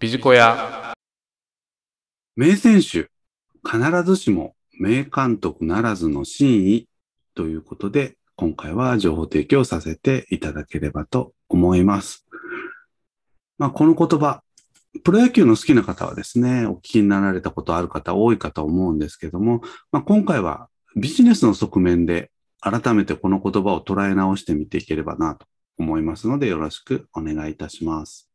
ビジコヤ。名選手、必ずしも名監督ならずの真意ということで、今回は情報提供させていただければと思います。まあ、この言葉、プロ野球の好きな方はですね、お聞きになられたことある方多いかと思うんですけども、まあ、今回はビジネスの側面で改めてこの言葉を捉え直してみていければなと思いますので、よろしくお願いいたします。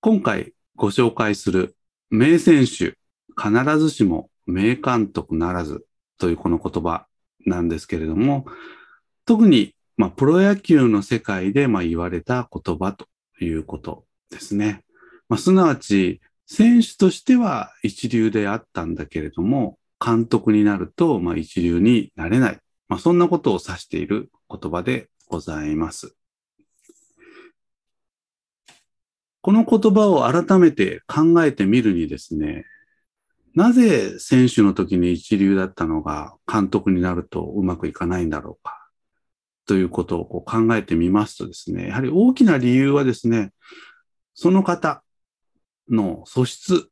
今回ご紹介する名選手、必ずしも名監督ならずというこの言葉なんですけれども、特に、まあ、プロ野球の世界で、まあ、言われた言葉ということですね。まあ、すなわち、選手としては一流であったんだけれども、監督になると、まあ、一流になれない。まあ、そんなことを指している言葉でございます。この言葉を改めて考えてみるにですね、なぜ選手の時に一流だったのが監督になるとうまくいかないんだろうかということをこう考えてみますとですね、やはり大きな理由はですね、その方の素質、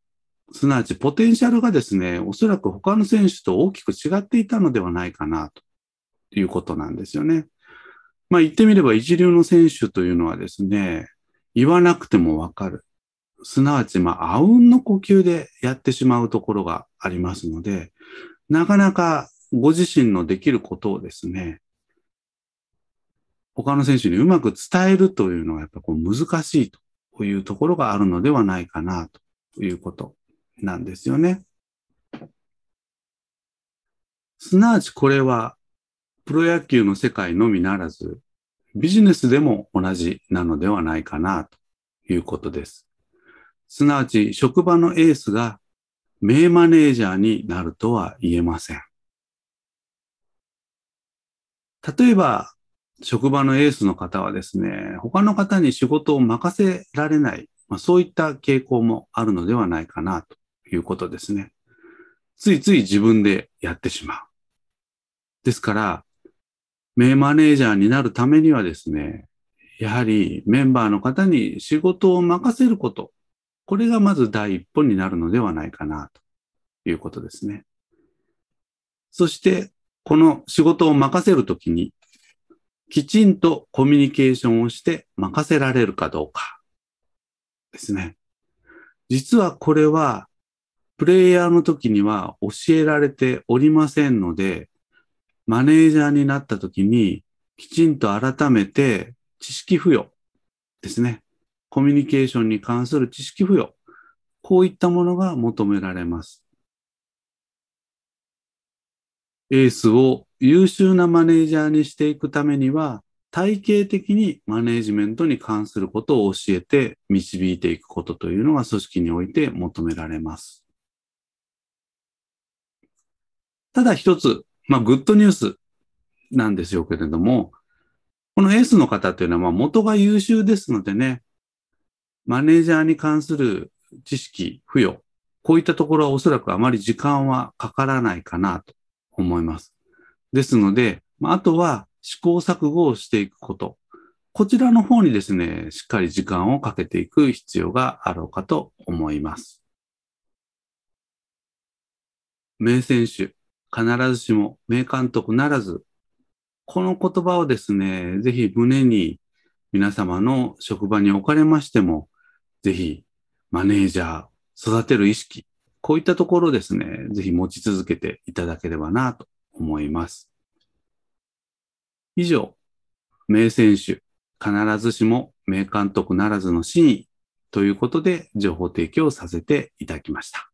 すなわちポテンシャルがですね、おそらく他の選手と大きく違っていたのではないかなということなんですよね。まあ言ってみれば一流の選手というのはですね、言わなくてもわかる。すなわち、まあ、あうんの呼吸でやってしまうところがありますので、なかなかご自身のできることをですね、他の選手にうまく伝えるというのはやっぱこう難しいというところがあるのではないかなということなんですよね。すなわちこれはプロ野球の世界のみならず、ビジネスでも同じなのではないかなということです。すなわち職場のエースが名マネージャーになるとは言えません。例えば、職場のエースの方はですね、他の方に仕事を任せられない、まあ、そういった傾向もあるのではないかなということですね。ついつい自分でやってしまう。ですから、名マネージャーになるためにはですね、やはりメンバーの方に仕事を任せること、これがまず第一歩になるのではないかなということですね。そして、この仕事を任せるときに、きちんとコミュニケーションをして任せられるかどうかですね。実はこれは、プレイヤーの時には教えられておりませんので、マネージャーになった時に、きちんと改めて知識付与ですね。コミュニケーションに関する知識付与。こういったものが求められます。エースを優秀なマネージャーにしていくためには、体系的にマネージメントに関することを教えて導いていくことというのが組織において求められます。ただ一つ、まあ、グッドニュースなんですよけれども、このエースの方というのは、ま、元が優秀ですのでね、マネージャーに関する知識、付与、こういったところはおそらくあまり時間はかからないかなと思います。ですので、ま、あとは試行錯誤をしていくこと。こちらの方にですね、しっかり時間をかけていく必要があろうかと思います。名選手、必ずしも名監督ならず、この言葉をですね、ぜひ胸に皆様の職場におかれましても、ぜひマネージャー、育てる意識、こういったところをですね、ぜひ持ち続けていただければなと思います。以上、名選手、必ずしも名監督ならずの真意ということで情報提供させていただきました。